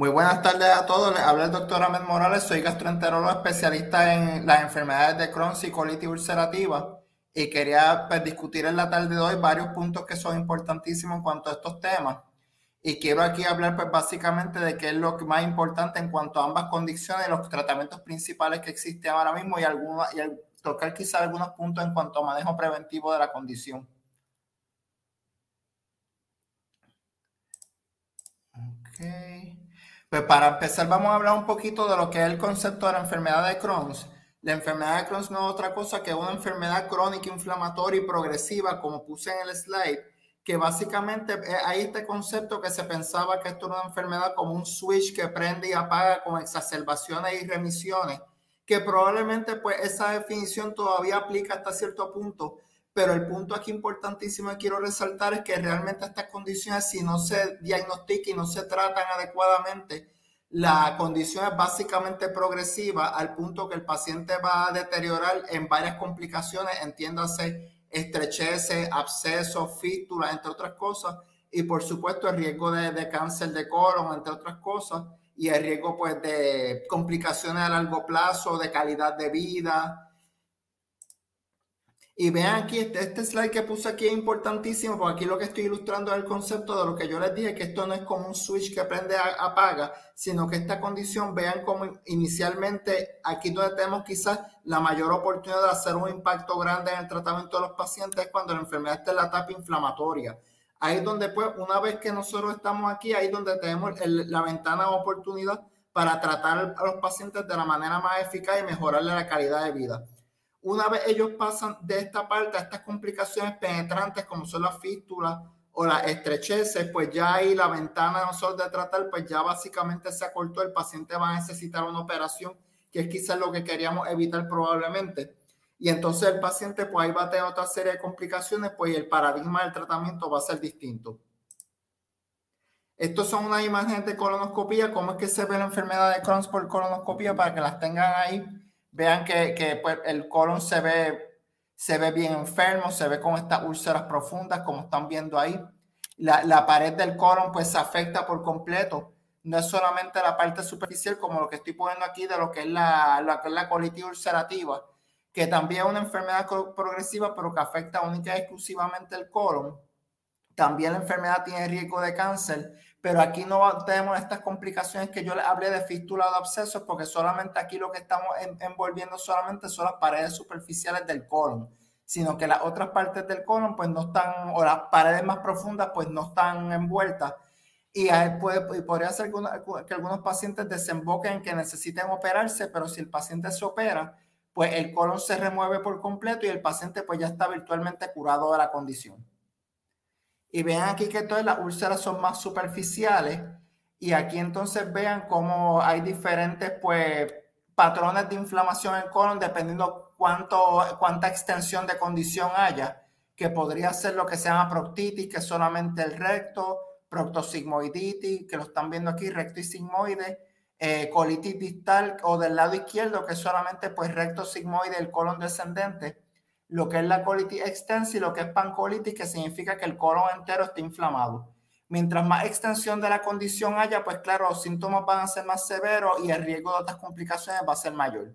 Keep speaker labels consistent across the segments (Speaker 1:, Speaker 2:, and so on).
Speaker 1: Muy buenas tardes a todos. Les habla el doctor Ahmed Morales. Soy gastroenterólogo especialista en las enfermedades de Crohn y colitis ulcerativa. Y quería pues, discutir en la tarde de hoy varios puntos que son importantísimos en cuanto a estos temas. Y quiero aquí hablar pues básicamente de qué es lo más importante en cuanto a ambas condiciones, los tratamientos principales que existen ahora mismo y, y tocar quizá algunos puntos en cuanto a manejo preventivo de la condición. Ok. Pues para empezar vamos a hablar un poquito de lo que es el concepto de la enfermedad de Crohn. La enfermedad de Crohn no es otra cosa que una enfermedad crónica, inflamatoria y progresiva, como puse en el slide, que básicamente eh, hay este concepto que se pensaba que esto era una enfermedad como un switch que prende y apaga con exacerbaciones y remisiones, que probablemente pues esa definición todavía aplica hasta cierto punto, pero el punto aquí importantísimo que quiero resaltar es que realmente estas condiciones si no se diagnostican y no se tratan adecuadamente, la condición es básicamente progresiva al punto que el paciente va a deteriorar en varias complicaciones, entiéndase estrecheces, abscesos, fístulas, entre otras cosas, y por supuesto el riesgo de, cáncer de colon, entre otras cosas, y el riesgo pues de complicaciones a largo plazo, de calidad de vida, y vean aquí, este, este, slide que puse aquí es importantísimo, porque aquí lo que estoy ilustrando es el concepto de lo que yo les dije, que esto no es como un switch que prende a, apaga, sino que esta condición, vean como inicialmente aquí donde tenemos quizás la mayor oportunidad de hacer un impacto grande en el tratamiento de los pacientes es cuando la enfermedad está en la etapa inflamatoria. Ahí es donde, pues, una vez que nosotros estamos aquí, ahí es donde tenemos la ventana de oportunidad para tratar a los pacientes de la manera más eficaz y mejorarle la calidad de vida. Una vez ellos pasan de esta parte a estas complicaciones penetrantes como son las fístulas o las estrecheces, pues ya ahí la ventana nosotros de tratar, pues ya básicamente se acortó, el paciente va a necesitar una operación, que es quizás lo que queríamos evitar probablemente. Y entonces el paciente pues ahí va a tener otra serie de complicaciones, pues el paradigma del tratamiento va a ser distinto. Estos son unas imágenes de colonoscopía, cómo es que se ve la enfermedad de Crohn por colonoscopía para que las tengan ahí vean que, pues, el colon se ve, se ve bien enfermo, se ve con estas úlceras profundas, como están viendo ahí. La, pared del colon pues se afecta por completo. No es solamente la parte superficial, como lo que estoy poniendo aquí de lo que es la, la, la colitis ulcerativa, que también es una enfermedad progresiva, pero que afecta única y exclusivamente el colon. También la enfermedad tiene riesgo de cáncer pero aquí no tenemos estas complicaciones que yo les hablé de fístula de abscesos, porque solamente aquí lo que estamos envolviendo solamente son las paredes superficiales del colon, sino que las otras partes del colon pues no están, o las paredes más profundas pues no están envueltas. Y, puede, podría ser que algunos pacientes desemboquen en que necesiten operarse, pero si el paciente se opera, pues el colon se remueve por completo y el paciente pues ya está virtualmente curado de la condición. Y vean aquí que todas las úlceras son más superficiales. Y aquí entonces vean cómo hay diferentes pues, patrones de inflamación en colon dependiendo cuánto, cuánta extensión de condición haya, que podría ser lo que se llama proctitis, que es solamente el recto, proctosigmoiditis, que lo están viendo aquí, recto y sigmoide, eh, colitis distal o del lado izquierdo, que es solamente pues recto sigmoide, el colon descendente lo que es la colitis extensa y lo que es pancolitis, que significa que el colon entero está inflamado. Mientras más extensión de la condición haya, pues claro, los síntomas van a ser más severos y el riesgo de otras complicaciones va a ser mayor.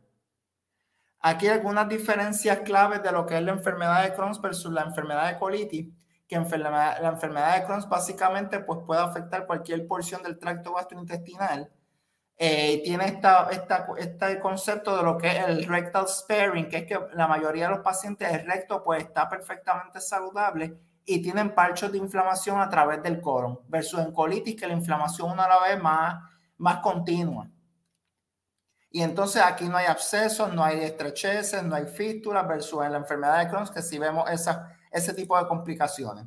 Speaker 1: Aquí hay algunas diferencias claves de lo que es la enfermedad de Crohn versus la enfermedad de colitis, que la enfermedad de Crohn básicamente pues, puede afectar cualquier porción del tracto gastrointestinal eh, tiene esta, esta, este concepto de lo que es el rectal sparing, que es que la mayoría de los pacientes el recto pues está perfectamente saludable y tienen parchos de inflamación a través del colon, versus en colitis que la inflamación una la vez más, más continua. Y entonces aquí no hay abscesos, no hay estrecheces, no hay fístulas, versus en la enfermedad de Crohn que sí vemos esa, ese tipo de complicaciones.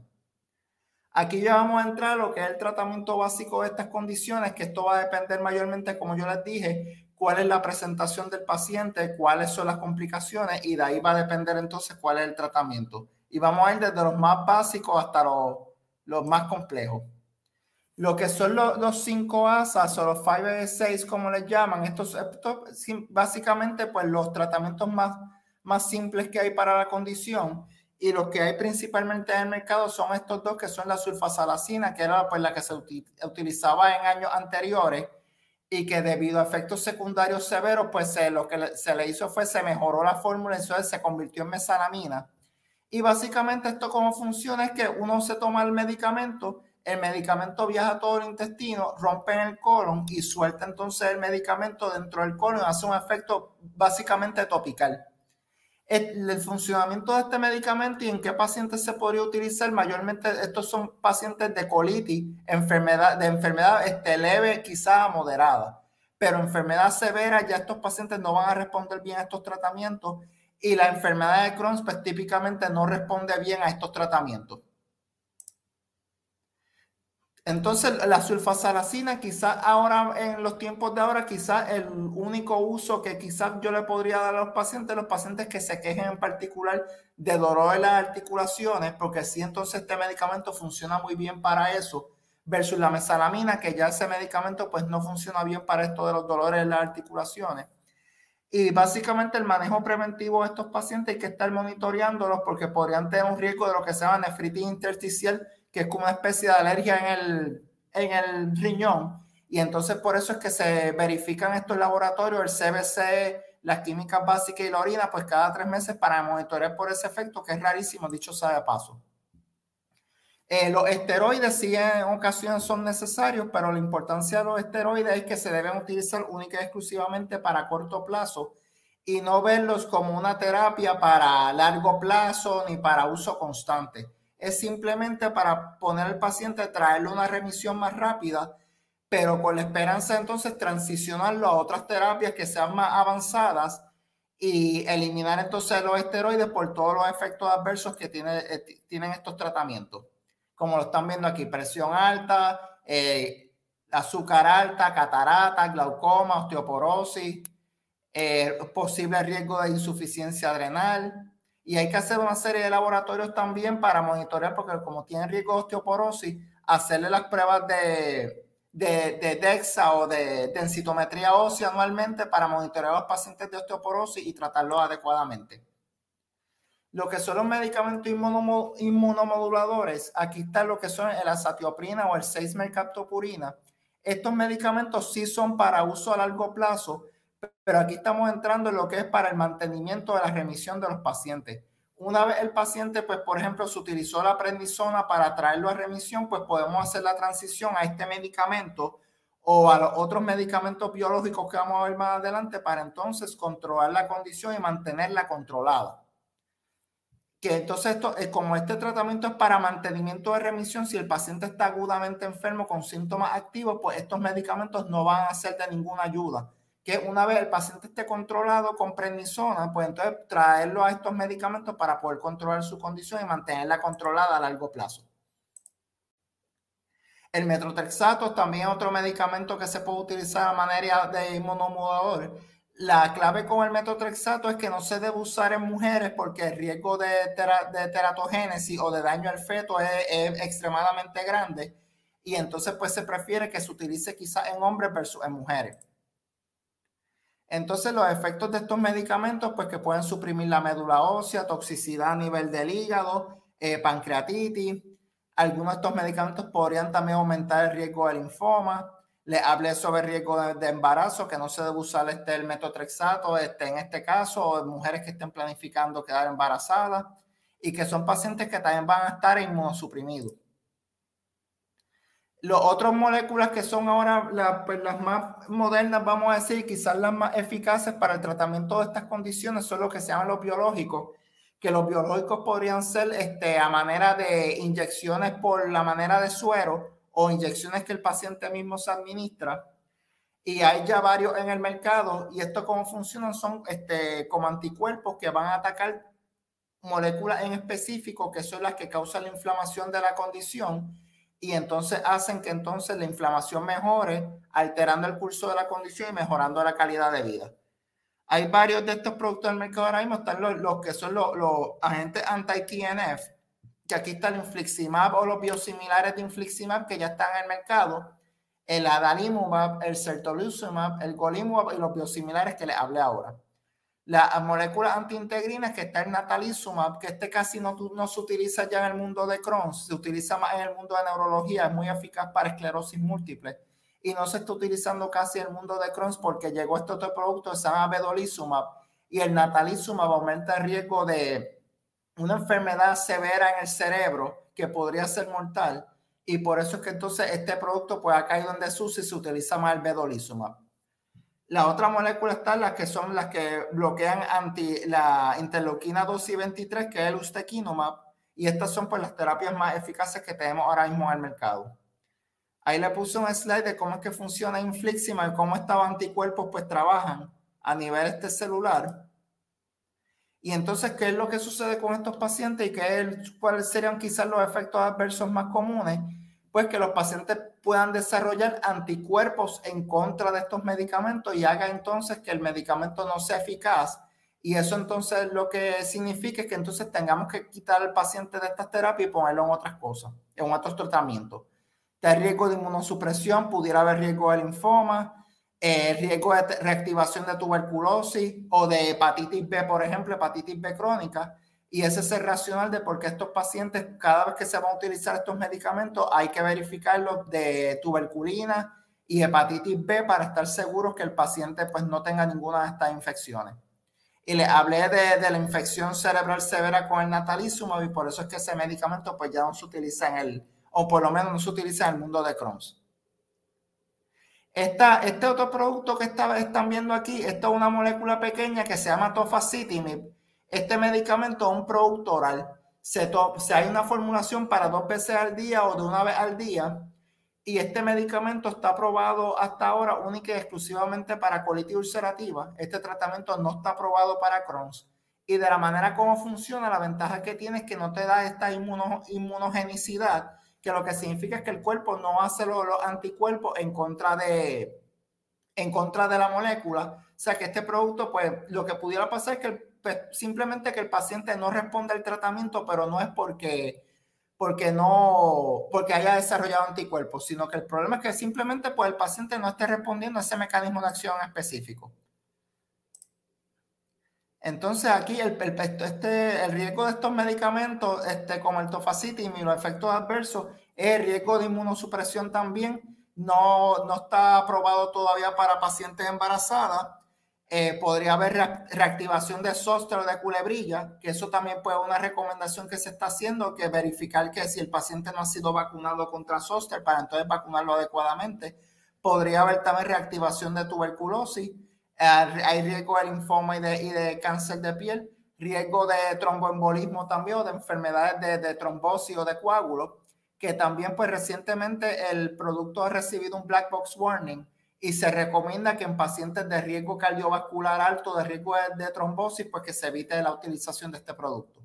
Speaker 1: Aquí ya vamos a entrar a lo que es el tratamiento básico de estas condiciones, que esto va a depender mayormente, como yo les dije, cuál es la presentación del paciente, cuáles son las complicaciones y de ahí va a depender entonces cuál es el tratamiento. Y vamos a ir desde los más básicos hasta los, los más complejos. Lo que son los, los cinco ASAs o los 5 como les llaman, estos, estos, básicamente pues los tratamientos más, más simples que hay para la condición y los que hay principalmente en el mercado son estos dos que son la sulfasalacina, que era pues la que se utilizaba en años anteriores y que debido a efectos secundarios severos, pues lo que se le hizo fue se mejoró la fórmula, entonces se convirtió en mesalamina. Y básicamente esto cómo funciona es que uno se toma el medicamento el medicamento viaja a todo el intestino, rompe en el colon y suelta entonces el medicamento dentro del colon, hace un efecto básicamente topical. El, funcionamiento de este medicamento y en qué pacientes se podría utilizar, mayormente estos son pacientes de colitis, enfermedad, de enfermedad este, leve, quizá moderada, pero enfermedad severa, ya estos pacientes no van a responder bien a estos tratamientos y la enfermedad de Crohn pues, típicamente no responde bien a estos tratamientos. Entonces, la sulfasalacina, quizás ahora, en los tiempos de ahora, quizás el único uso que quizás yo le podría dar a los pacientes, los pacientes que se quejen en particular de dolor en las articulaciones, porque sí, entonces este medicamento funciona muy bien para eso, versus la mesalamina, que ya ese medicamento pues no funciona bien para esto de los dolores en las articulaciones. Y básicamente el manejo preventivo de estos pacientes hay que estar monitoreándolos porque podrían tener un riesgo de lo que se llama nefritis intersticial, que es como una especie de alergia en el, en el riñón. Y entonces por eso es que se verifican estos laboratorios, el CBC, las químicas básicas y la orina, pues cada tres meses para monitorear por ese efecto, que es rarísimo, dicho sea de paso. Eh, los esteroides sí en ocasiones son necesarios, pero la importancia de los esteroides es que se deben utilizar única y exclusivamente para corto plazo y no verlos como una terapia para largo plazo ni para uso constante es simplemente para poner al paciente, traerle una remisión más rápida, pero con la esperanza entonces transicionarlo a otras terapias que sean más avanzadas y eliminar entonces los esteroides por todos los efectos adversos que tiene, eh, tienen estos tratamientos. Como lo están viendo aquí, presión alta, eh, azúcar alta, catarata, glaucoma, osteoporosis, eh, posible riesgo de insuficiencia adrenal, y hay que hacer una serie de laboratorios también para monitorear, porque como tienen riesgo de osteoporosis, hacerle las pruebas de, de, DEXA o de densitometría ósea anualmente para monitorear a los pacientes de osteoporosis y tratarlos adecuadamente. Lo que son los medicamentos inmunomoduladores, aquí está lo que son el azatioprina o el 6-mercaptopurina. Estos medicamentos sí son para uso a largo plazo, pero aquí estamos entrando en lo que es para el mantenimiento de la remisión de los pacientes. Una vez el paciente, pues, por ejemplo, se utilizó la prednisona para traerlo a remisión, pues podemos hacer la transición a este medicamento o a los otros medicamentos biológicos que vamos a ver más adelante para entonces controlar la condición y mantenerla controlada. Que entonces esto, es como este tratamiento es para mantenimiento de remisión, si el paciente está agudamente enfermo con síntomas activos, pues estos medicamentos no van a ser de ninguna ayuda que una vez el paciente esté controlado con prednisona, pues entonces traerlo a estos medicamentos para poder controlar su condición y mantenerla controlada a largo plazo. El metrotrexato también otro medicamento que se puede utilizar a manera de inmunomodulador. La clave con el metotrexato es que no se debe usar en mujeres porque el riesgo de, teratogénesis o de daño al feto es, es, extremadamente grande y entonces pues se prefiere que se utilice quizás en hombres versus en mujeres. Entonces, los efectos de estos medicamentos, pues que pueden suprimir la médula ósea, toxicidad a nivel del hígado, eh, pancreatitis. Algunos de estos medicamentos podrían también aumentar el riesgo de linfoma. Le hablé sobre el riesgo de, embarazo, que no se debe usar este, el metotrexato este, en este caso, o mujeres que estén planificando quedar embarazadas y que son pacientes que también van a estar inmunosuprimidos. Los otros moléculas que son ahora pues, las más modernas, vamos a decir, quizás las más eficaces para el tratamiento de estas condiciones son los que se llaman los biológicos, que los biológicos podrían ser este, a manera de inyecciones por la manera de suero o inyecciones que el paciente mismo se administra. Y hay ya varios en el mercado y esto cómo funcionan son este, como anticuerpos que van a atacar moléculas en específico que son las que causan la inflamación de la condición y entonces hacen que entonces la inflamación mejore, alterando el curso de la condición y mejorando la calidad de vida. Hay varios de estos productos del mercado ahora mismo, están los, que son los, agentes anti-TNF, que aquí está el infliximab o los biosimilares de infliximab que ya están en el mercado, el adalimumab, el certolizumab, el golimumab y los biosimilares que les hablé ahora. La molécula antiintegrina que está en natalizumab, que este casi no, no se utiliza ya en el mundo de Crohn, se utiliza más en el mundo de neurología, es muy eficaz para esclerosis múltiple y no se está utilizando casi en el mundo de Crohn porque llegó este otro producto se llama y el natalizumab aumenta el riesgo de una enfermedad severa en el cerebro que podría ser mortal y por eso es que entonces este producto pues ha caído en desuso y se utiliza más el vedolizumab. La otra molécula está las que son las que bloquean anti la interleuquina 2 y 23, que es el ustekinumab, y estas son pues las terapias más eficaces que tenemos ahora mismo en el mercado. Ahí le puse un slide de cómo es que funciona Inflixima y cómo estos anticuerpos pues trabajan a nivel este celular. Y entonces, ¿qué es lo que sucede con estos pacientes y qué cuáles serían quizás los efectos adversos más comunes? Pues que los pacientes puedan desarrollar anticuerpos en contra de estos medicamentos y haga entonces que el medicamento no sea eficaz. Y eso entonces lo que significa es que entonces tengamos que quitar al paciente de estas terapias y ponerlo en otras cosas, en otros tratamientos. De riesgo de inmunosupresión, pudiera haber riesgo de linfoma, eh, riesgo de reactivación de tuberculosis o de hepatitis B, por ejemplo, hepatitis B crónica y ese es el racional de por qué estos pacientes, cada vez que se van a utilizar estos medicamentos, hay que verificarlos de tuberculina y hepatitis B para estar seguros que el paciente pues no tenga ninguna de estas infecciones. Y le hablé de, de la infección cerebral severa con el natalizumab y por eso es que ese medicamento pues ya no se utiliza en el, o por lo menos no se utiliza en el mundo de Crohn's. Esta, este otro producto que están viendo aquí, esto es una molécula pequeña que se llama tofacitinib este medicamento es un producto oral. Se, hay una formulación para dos veces al día o de una vez al día. Y este medicamento está aprobado hasta ahora única y exclusivamente para colitis ulcerativa. Este tratamiento no está aprobado para Crohn's. Y de la manera como funciona, la ventaja que tiene es que no te da esta inmunogenicidad, que lo que significa es que el cuerpo no hace los, anticuerpos en contra de, en contra de la molécula. O sea que este producto, pues lo que pudiera pasar es que el simplemente que el paciente no responde al tratamiento, pero no es porque, porque no, porque haya desarrollado anticuerpos, sino que el problema es que simplemente pues, el paciente no esté respondiendo a ese mecanismo de acción específico. Entonces aquí el, el, este, el riesgo de estos medicamentos, este, como el tofacitinib y los efectos adversos, es el riesgo de inmunosupresión también. No, no está aprobado todavía para pacientes embarazadas eh, podría haber reactivación de sóster o de culebrilla, que eso también puede una recomendación que se está haciendo, que verificar que si el paciente no ha sido vacunado contra zóster, para entonces vacunarlo adecuadamente. Podría haber también reactivación de tuberculosis, eh, hay riesgo de linfoma y de, y de, cáncer de piel, riesgo de tromboembolismo también o de enfermedades de, de trombosis o de coágulos, que también pues recientemente el producto ha recibido un black box warning y se recomienda que en pacientes de riesgo cardiovascular alto, de riesgo de, trombosis, pues que se evite la utilización de este producto.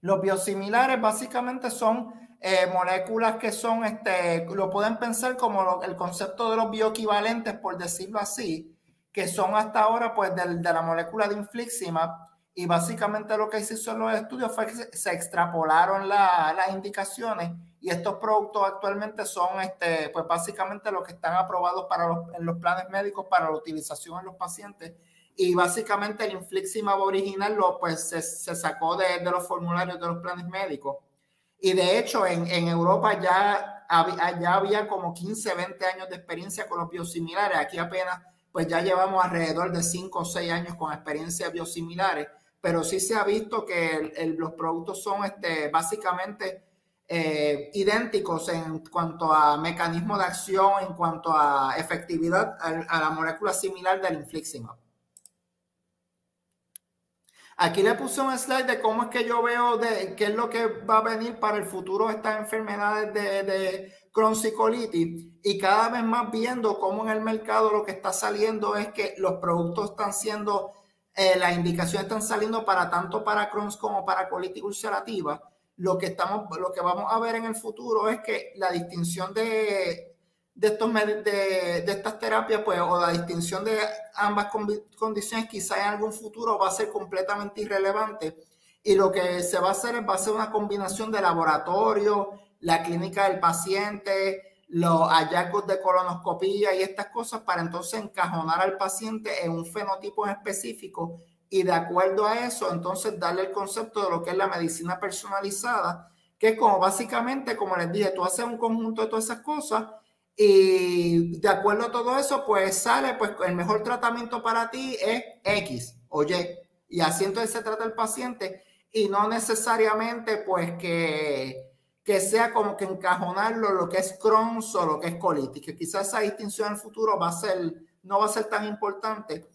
Speaker 1: Los biosimilares básicamente son eh, moléculas que son, este, lo pueden pensar como el concepto de los bioequivalentes, por decirlo así, que son hasta ahora pues de, de la molécula de infliximab y básicamente lo que se hizo en los estudios fue que se extrapolaron las indicaciones y estos productos actualmente son, este, pues básicamente los que están aprobados para los, en los planes médicos para la utilización en los pacientes. Y básicamente el infliximab original lo, pues, se, se sacó de, de, los formularios de los planes médicos. Y de hecho, en, en Europa ya había, ya había como 15, 20 años de experiencia con los biosimilares. Aquí apenas, pues ya llevamos alrededor de 5 o 6 años con experiencia biosimilares. Pero sí se ha visto que los productos son este, básicamente eh, idénticos en cuanto a mecanismo de acción, en cuanto a efectividad a, la molécula similar del infliximab. Aquí le puse un slide de cómo es que yo veo de qué es lo que va a venir para el futuro de estas enfermedades de, de Crohn's y colitis y cada vez más viendo cómo en el mercado lo que está saliendo es que los productos están siendo eh, las indicaciones están saliendo para tanto para Crohn's como para colitis ulcerativa. Lo que, estamos, lo que vamos a ver en el futuro es que la distinción de, de, estas terapias, pues, o la distinción de ambas condiciones, quizá en algún futuro va a ser completamente irrelevante. Y lo que se va a hacer es va una combinación de laboratorio, la clínica del paciente, los hallazgos de colonoscopía y estas cosas para entonces encajonar al paciente en un fenotipo específico y de acuerdo a eso entonces darle el concepto de lo que es la medicina personalizada, que es como básicamente, como les dije, tú haces un conjunto de todas esas cosas y de acuerdo a todo eso, pues sale, pues el mejor tratamiento para ti es X o Y. Y así entonces se trata el paciente y no necesariamente pues que que sea como que encajonarlo lo que es Crohn's o lo que es colitis, que quizás esa distinción en el futuro va a ser, no va a ser tan importante.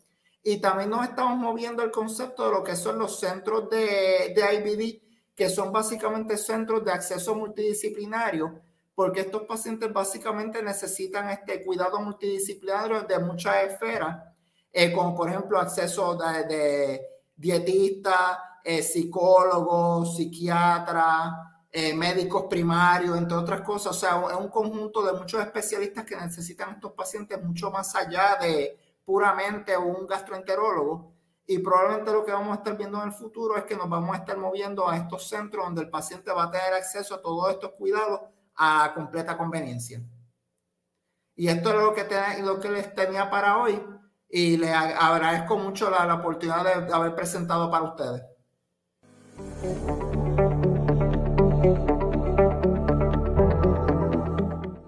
Speaker 1: Y también nos estamos moviendo el concepto de lo que son los centros de, de IBD, que son básicamente centros de acceso multidisciplinario, porque estos pacientes básicamente necesitan este cuidado multidisciplinario de muchas esferas, eh, como por ejemplo acceso de, de dietista, eh, psicólogo, psiquiatra, eh, médicos primarios, entre otras cosas. O sea, es un conjunto de muchos especialistas que necesitan estos pacientes mucho más allá de puramente un gastroenterólogo. Y probablemente lo que vamos a estar viendo en el futuro es que nos vamos a estar moviendo a estos centros donde el paciente va a tener acceso a todos estos cuidados a completa conveniencia. Y esto es lo que, lo que les tenía para hoy y les agradezco mucho la, la oportunidad de haber presentado para ustedes.